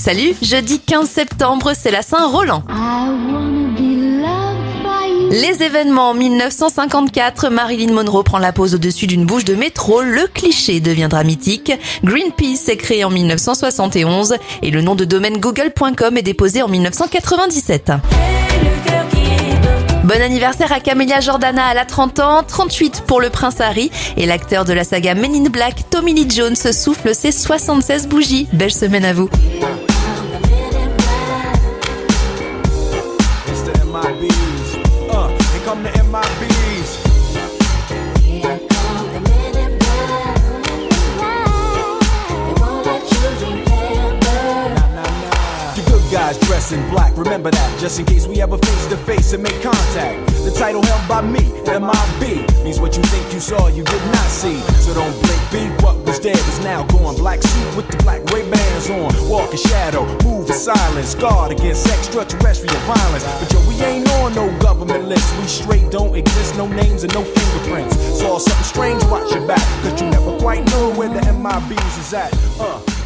Salut, jeudi 15 septembre, c'est la Saint-Roland. Les événements 1954, Marilyn Monroe prend la pose au-dessus d'une bouche de métro, le cliché deviendra mythique. Greenpeace est créé en 1971 et le nom de domaine google.com est déposé en 1997. Bon anniversaire à Camélia Jordana, à la 30 ans, 38 pour le prince Harry et l'acteur de la saga Men in Black, Tommy Lee Jones, souffle ses 76 bougies. Belle semaine à vous. Guys dressed in black. Remember that, just in case we ever face to face and make contact. The title held by me, MIB, means what you think you saw, you did not see. So don't blink, be what was dead is now gone. Black suit with the black Ray Bans on. Walk in shadow, move in silence, guard against extraterrestrial violence. But yo, we ain't government. We straight don't exist, no names and no fingerprints. Saw something strange, watch your back, cause you never quite know where the MIBs is at. Uh.